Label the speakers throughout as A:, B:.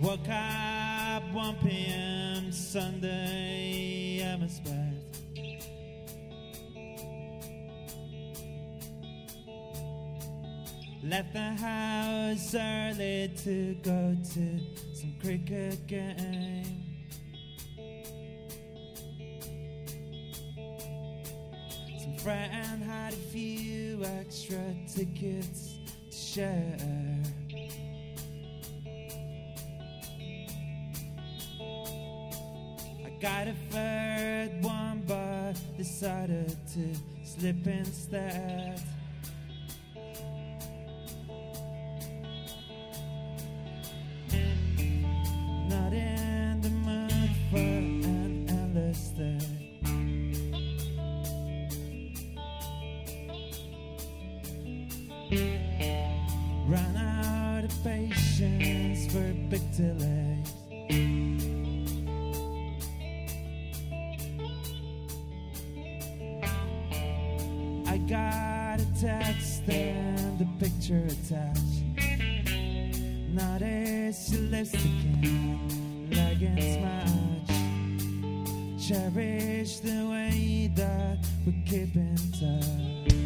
A: Woke up 1 p.m. Sunday, I'm a spaz. Left the house early to go to some cricket game. Some friend had a few extra tickets to share. To slip picture attached. Not as she lives again, like it's much. Cherish the way that we keep in touch.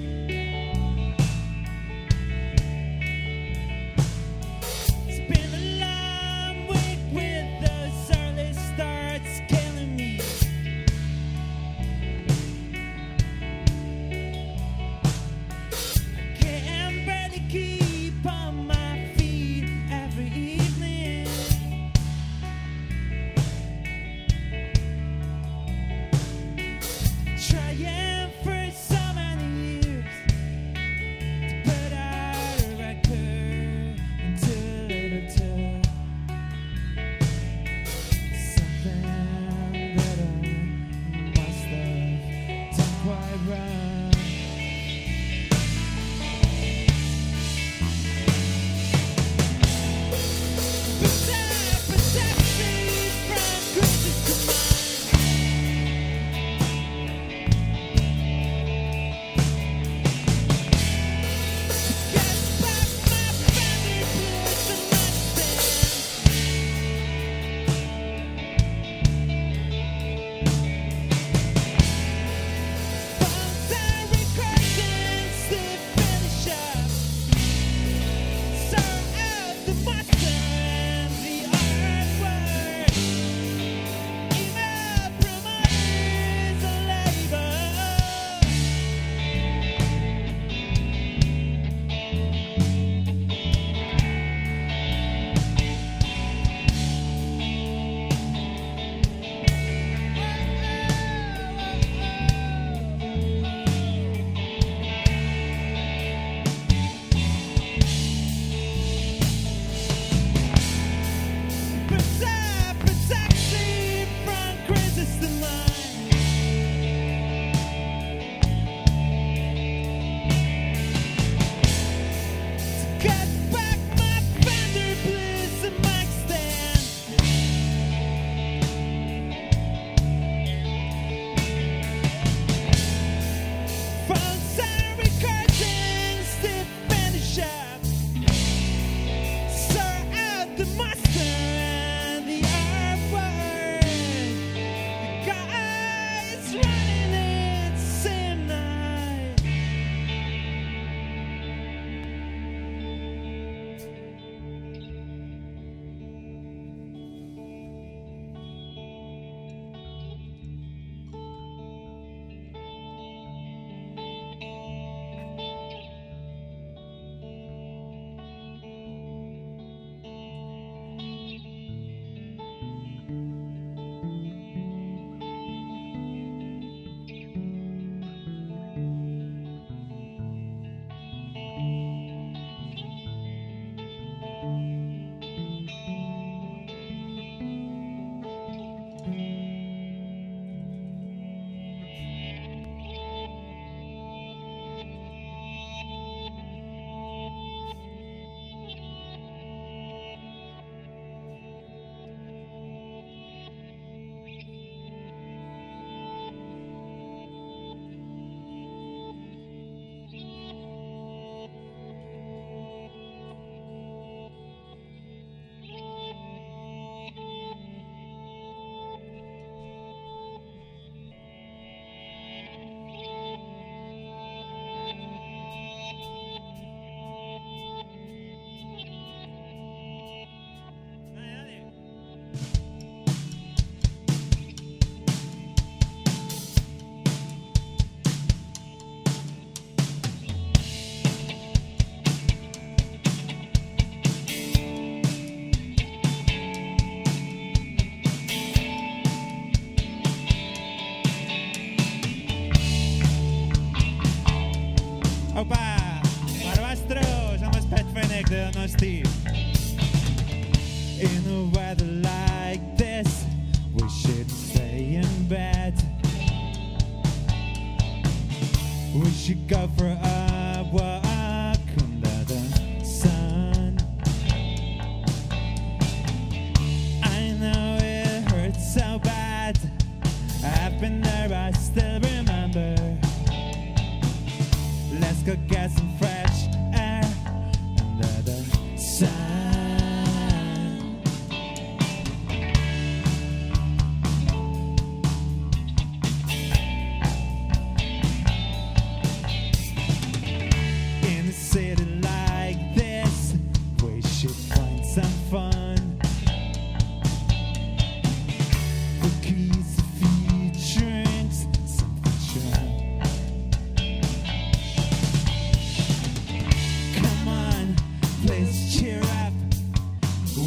A: Please cheer up.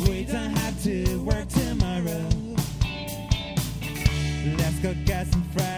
A: We don't have to work tomorrow. Let's go get some fries.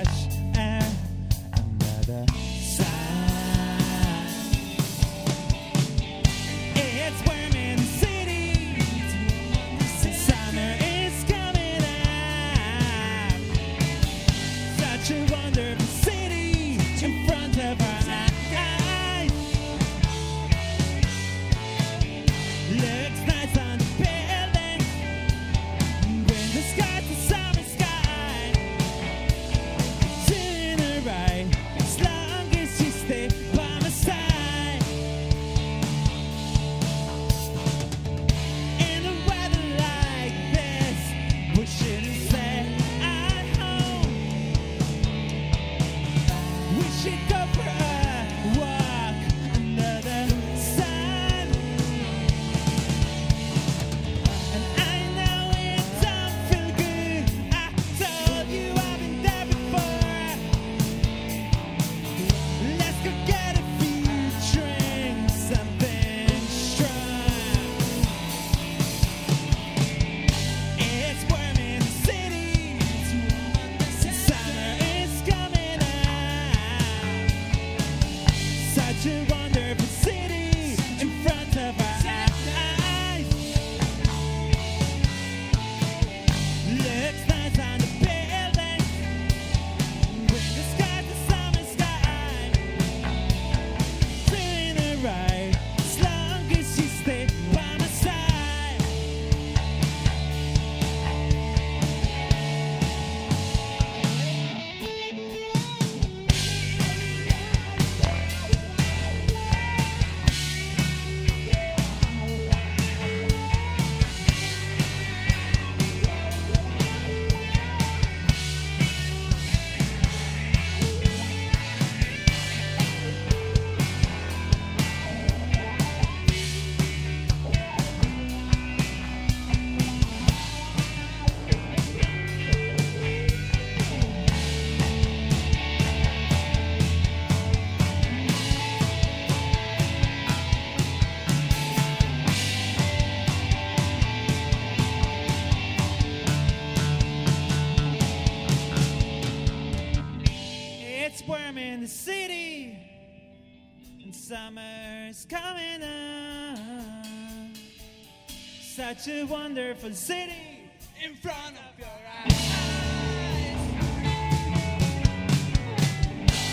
A: Such a wonderful city in front of your eyes.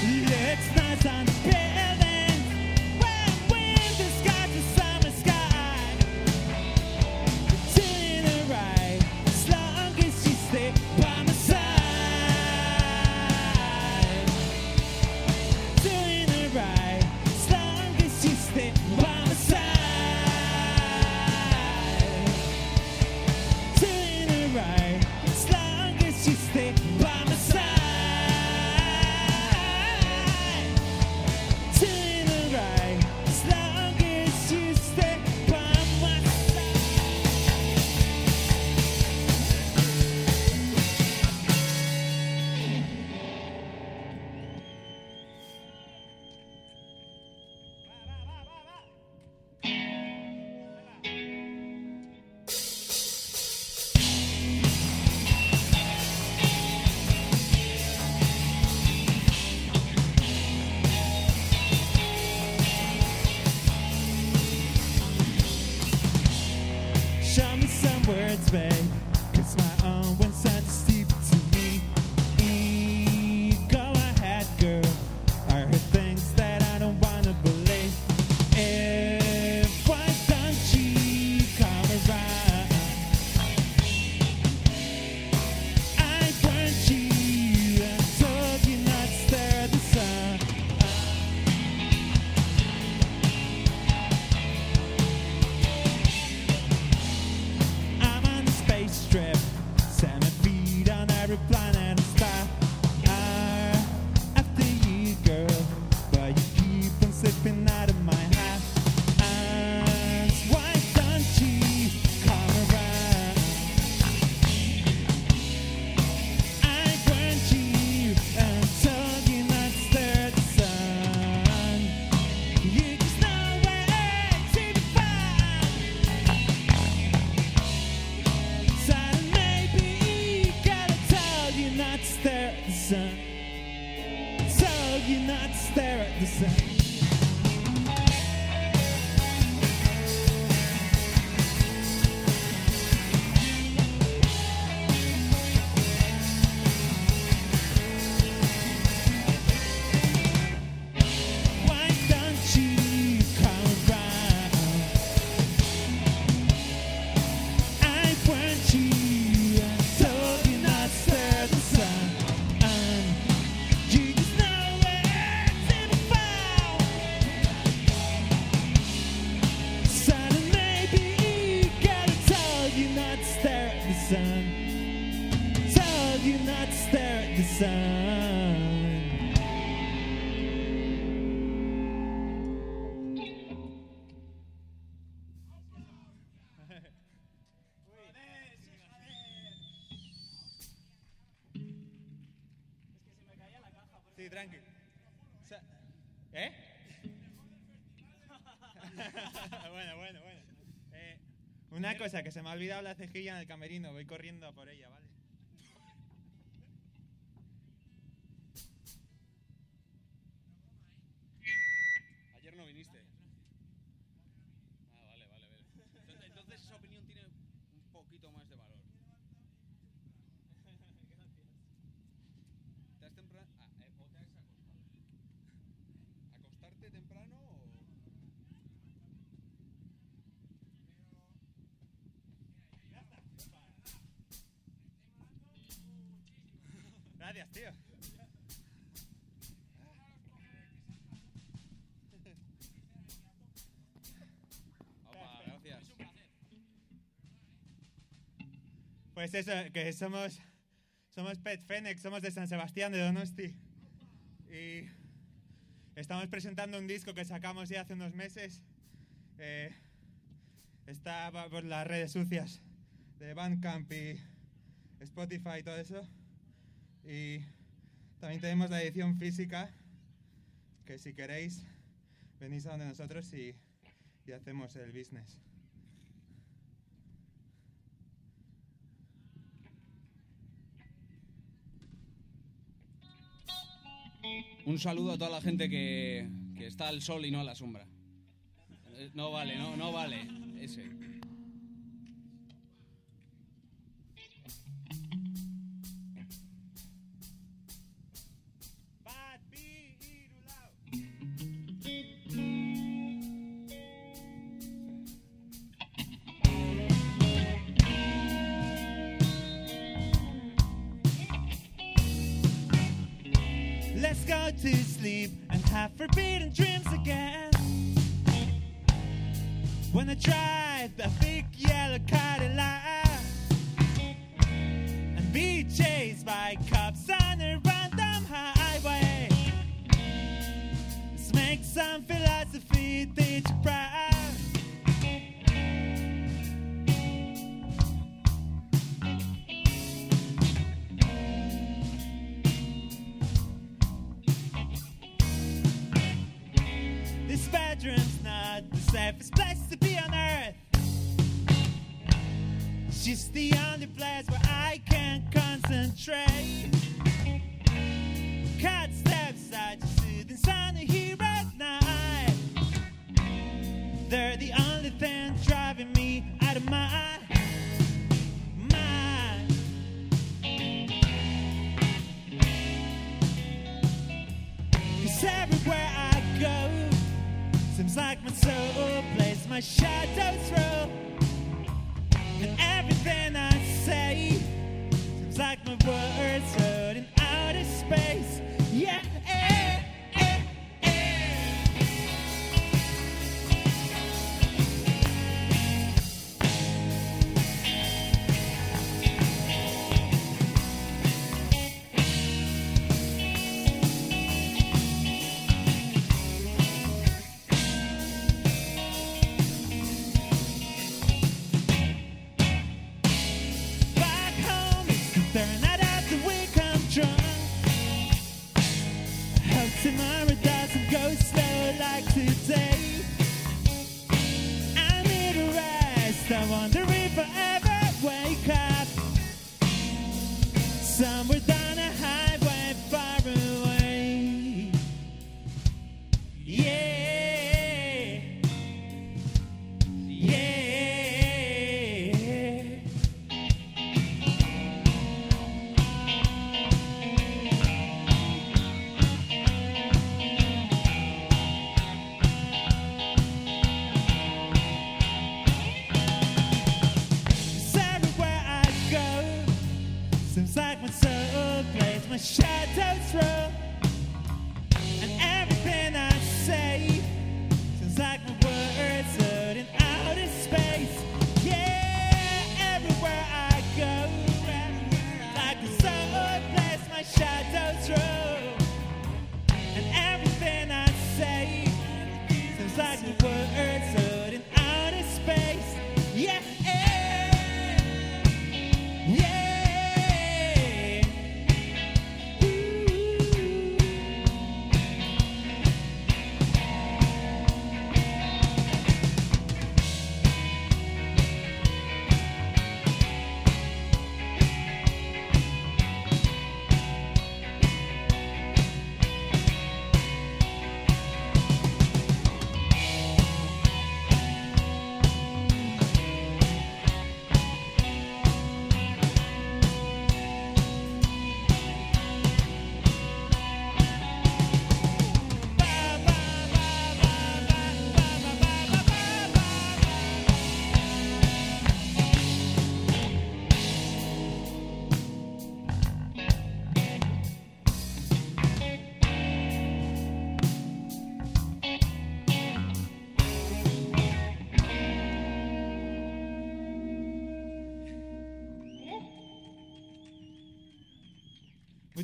A: Yeah, it's nice and fair. Cosa, que se me ha olvidado la cejilla en el camerino. Voy corriendo a por ella, ¿vale? Gracias, tío.
B: Opa, gracias.
A: Pues eso, que somos, somos Pet Fenix, somos de San Sebastián, de Donosti. Y estamos presentando un disco que sacamos ya hace unos meses. Eh, está por las redes sucias de Bandcamp y Spotify y todo eso. Y también tenemos la edición física, que si queréis, venís a donde nosotros y, y hacemos el business.
B: Un saludo a toda la gente que, que está al sol y no a la sombra. Eh, No vale, no, no vale. Ese.
A: When I drive a big yellow Cadillac and be chased by cops on a random highway. Let's make some philosophy teach you just the only place where I can concentrate. Cut steps, I just soothing sun here at night. They're the only thing driving me out of my mind. Cause everywhere I go, seems like my soul plays my shadows through. Like my words float in outer space. Yeah.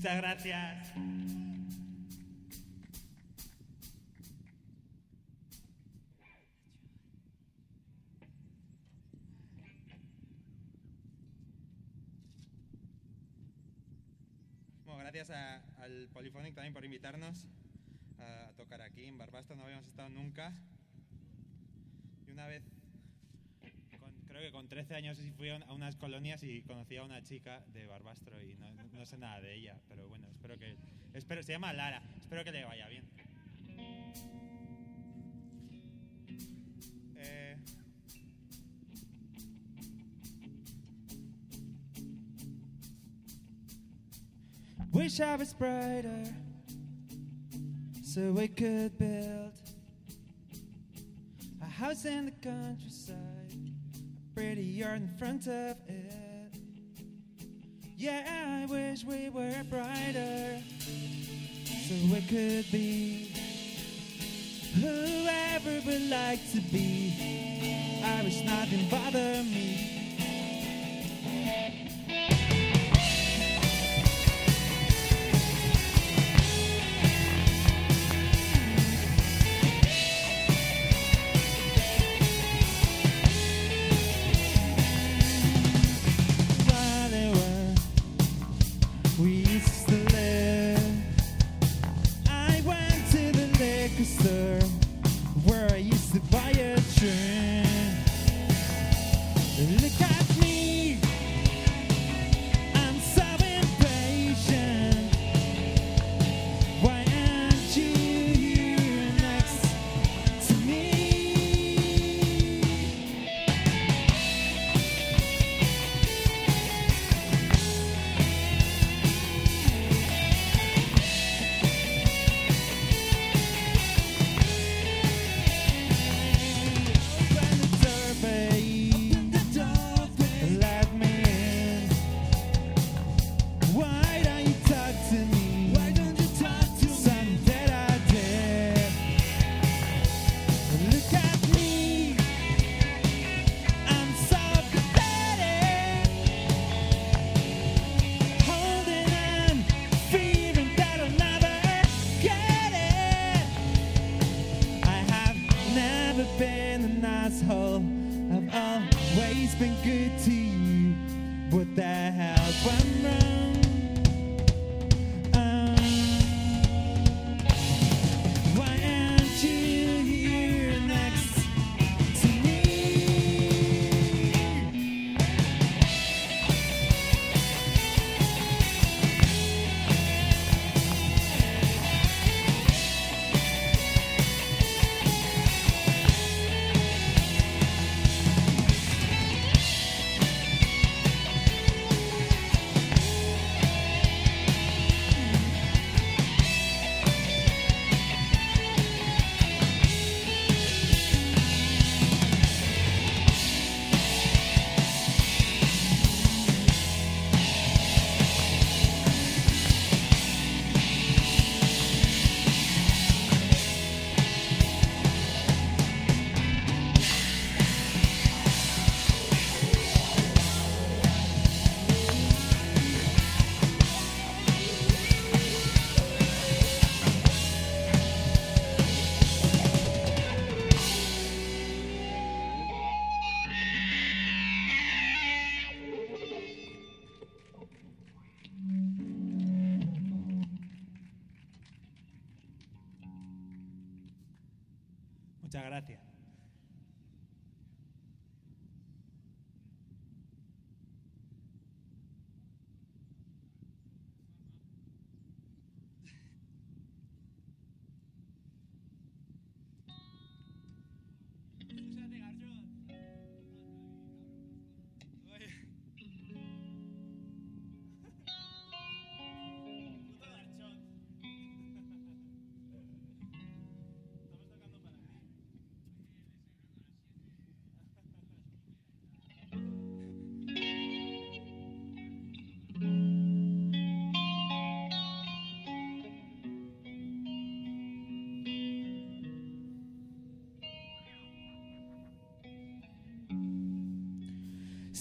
A: Muchas gracias.
C: Bueno, gracias a- al Polyphonic también por invitarnos a, a tocar aquí en Barbastro. No habíamos estado nunca. Y una vez, creo que con 13 años, fui a unas colonias y conocí a una chica de Barbastro y no, no sé nada de ella. Pero bueno, espero que. Espero, se llama Lara. Espero que le vaya bien. Eh,
A: Wish I was brighter so we could build a house in the countryside, yard in front of it. Yeah, I wish we were brighter so we could be whoever we'd like to be. I wish nothing bothered me. Where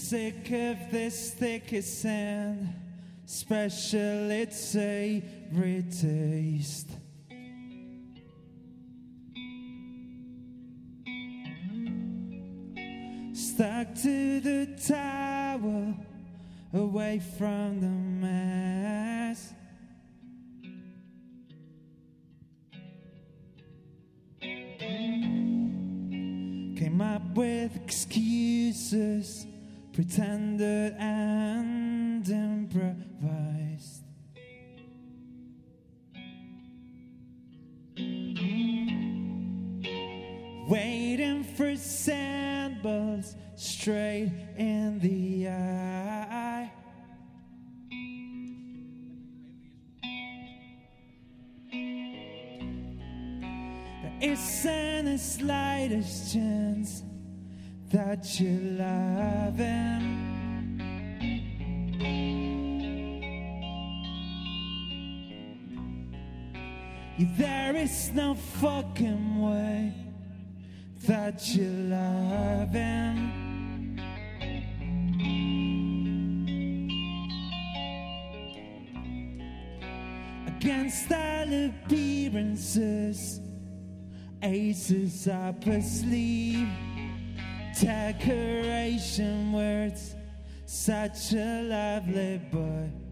A: Sick of this thick as sand, special it's a taste. Stuck to the tower, away from the There isn't the slightest chance that you love him. There is no fucking way that you love him. Against all appearances, aces up her sleeve, decoration words, such a lovely boy.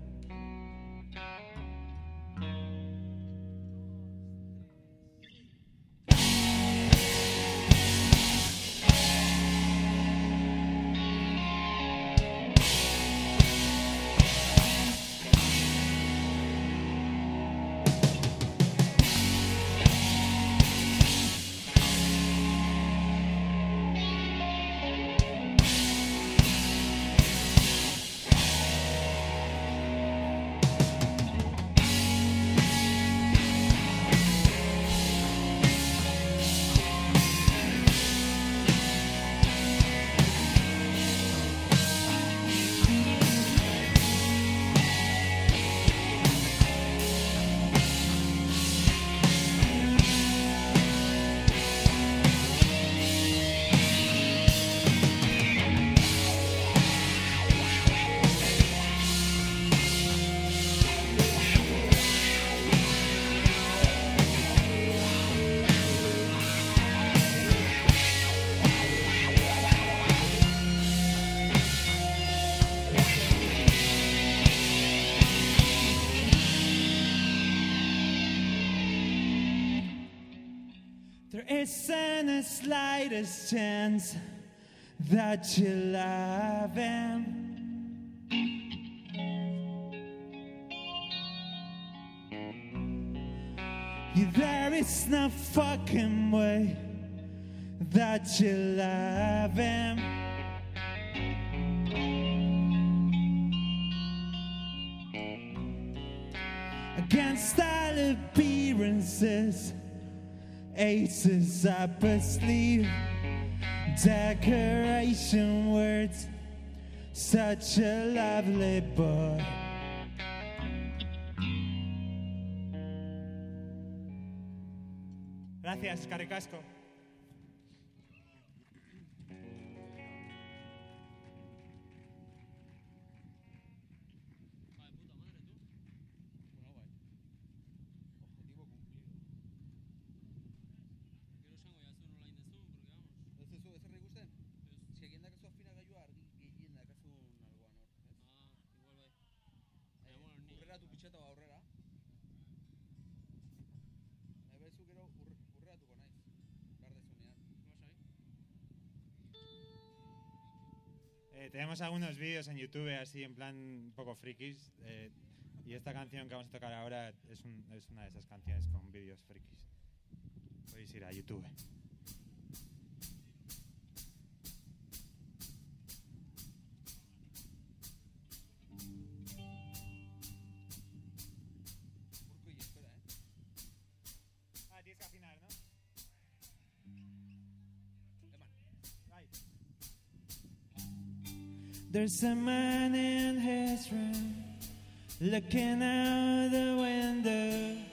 A: Isn't the slightest chance that you love him. There is no fucking way that you love him. Against all appearances aces up her sleeve, decoration words, such a lovely boy. Gracias, Caricasco. Tenemos algunos vídeos en YouTube así en plan un poco frikis. eh, y esta canción que vamos a tocar ahora es, un- es una de esas canciones con vídeos frikis. Podéis ir a YouTube. There's a man in his room looking out the window,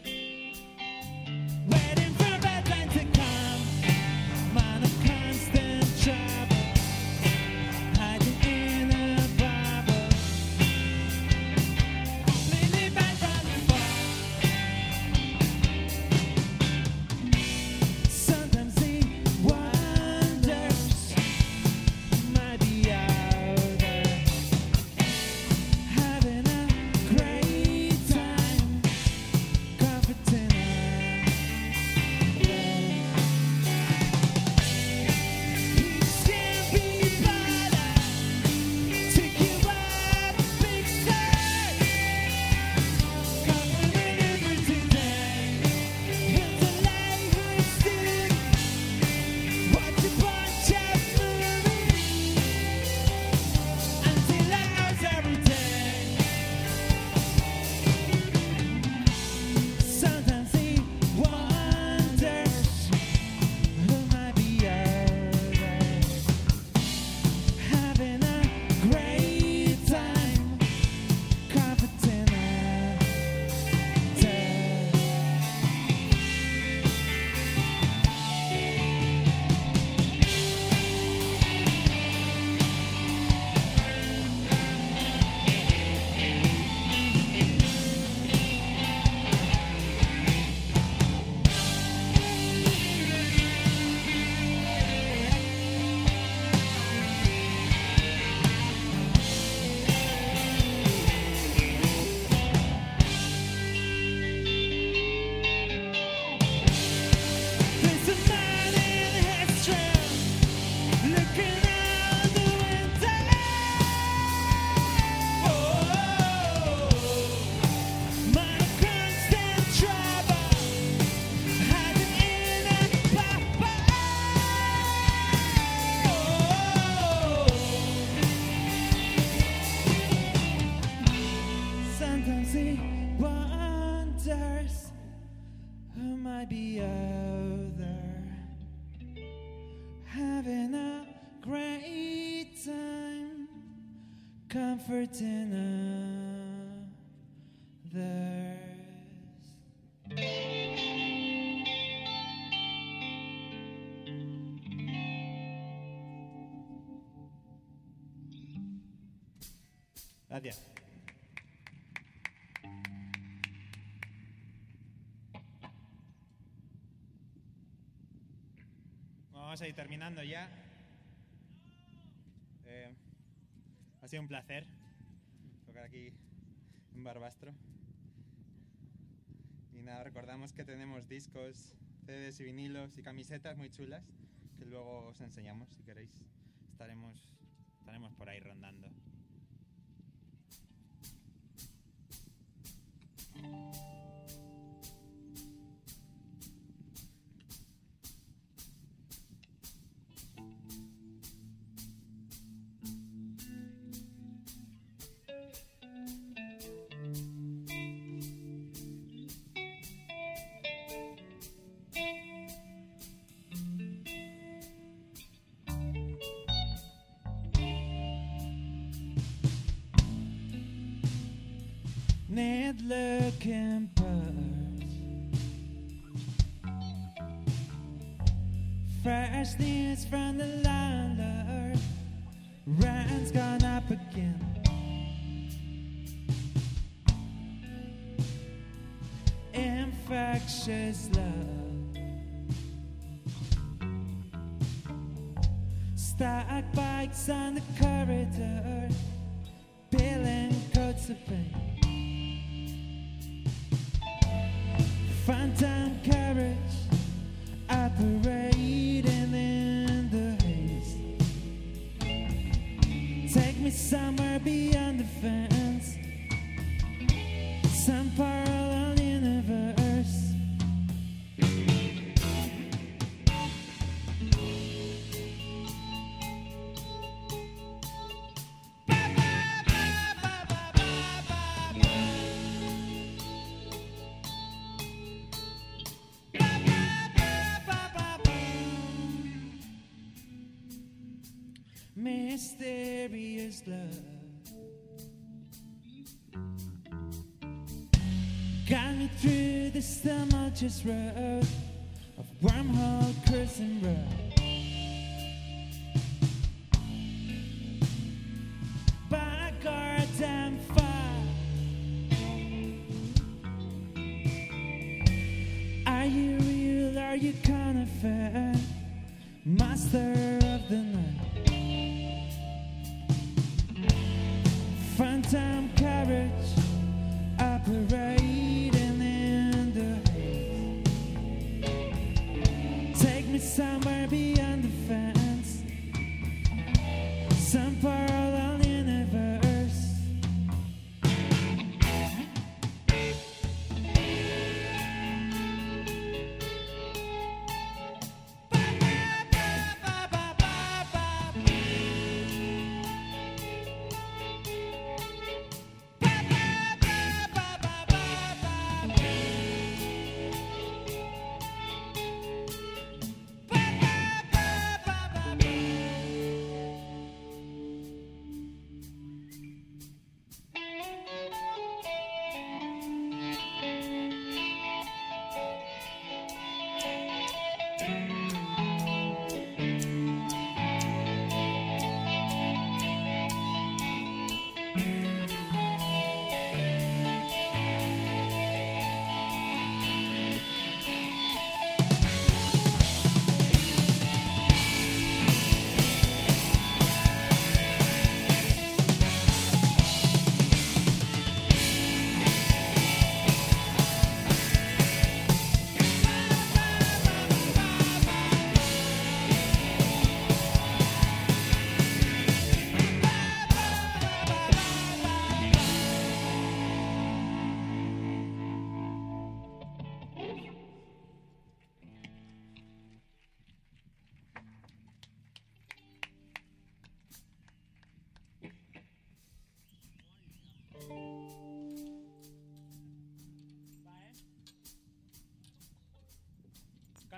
A: Vamos a ir terminando ya. Eh, ha sido un placer tocar aquí en Barbastro. Y nada, recordamos que tenemos discos, CDs y vinilos y camisetas muy chulas que luego os enseñamos si queréis. Estaremos, estaremos por ahí rondando. Looking purse. Fresh news from the landlord. Rent's gone up again. Infectious love. Stack bikes on the corridor. this time I just of warm heart cursing road.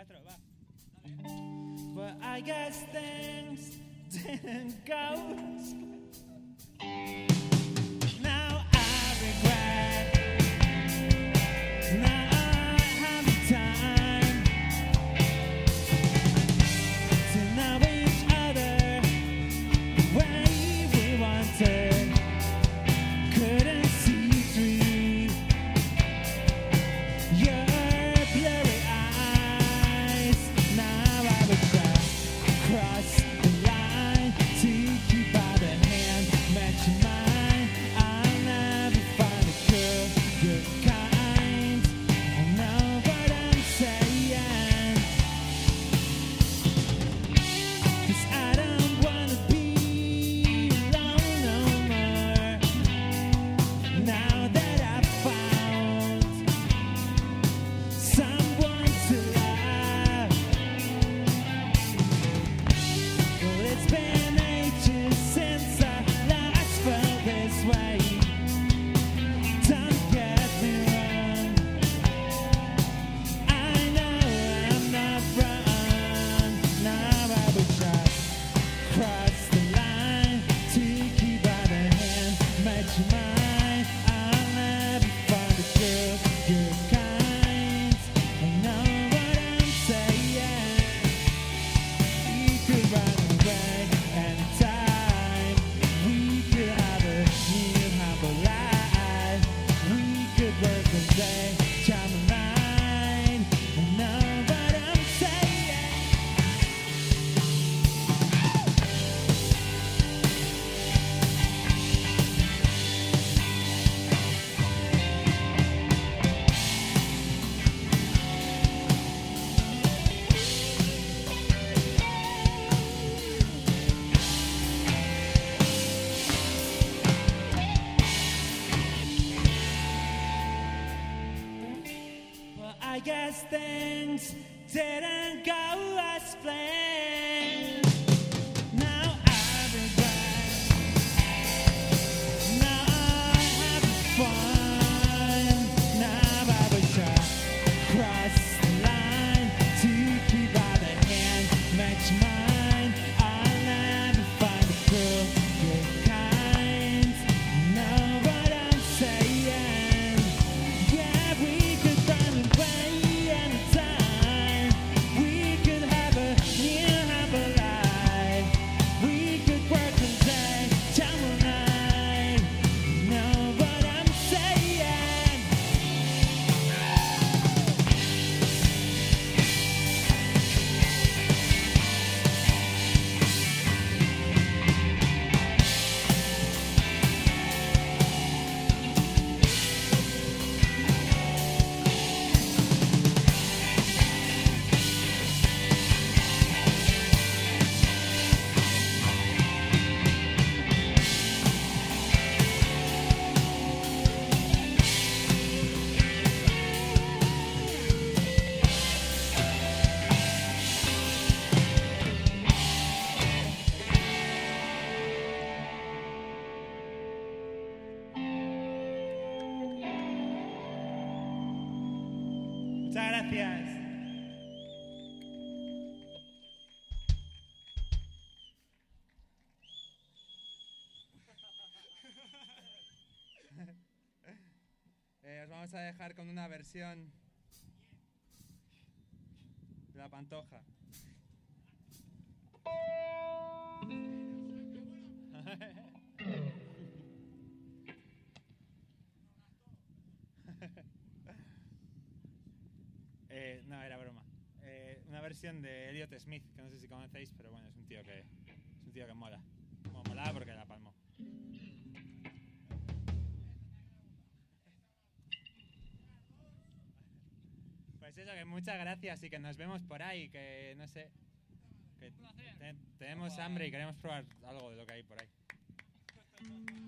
A: va. But I guess things didn't go vamos a dejar con una versión de la pantoja. Eh, no, era broma. Eh, una versión de Elliot Smith, que no sé si conocéis, pero bueno, es un tío que, es un tío que mola. Eso, que muchas gracias y que nos vemos por ahí, que no sé. Que te- tenemos hambre y queremos probar algo de lo que hay por ahí.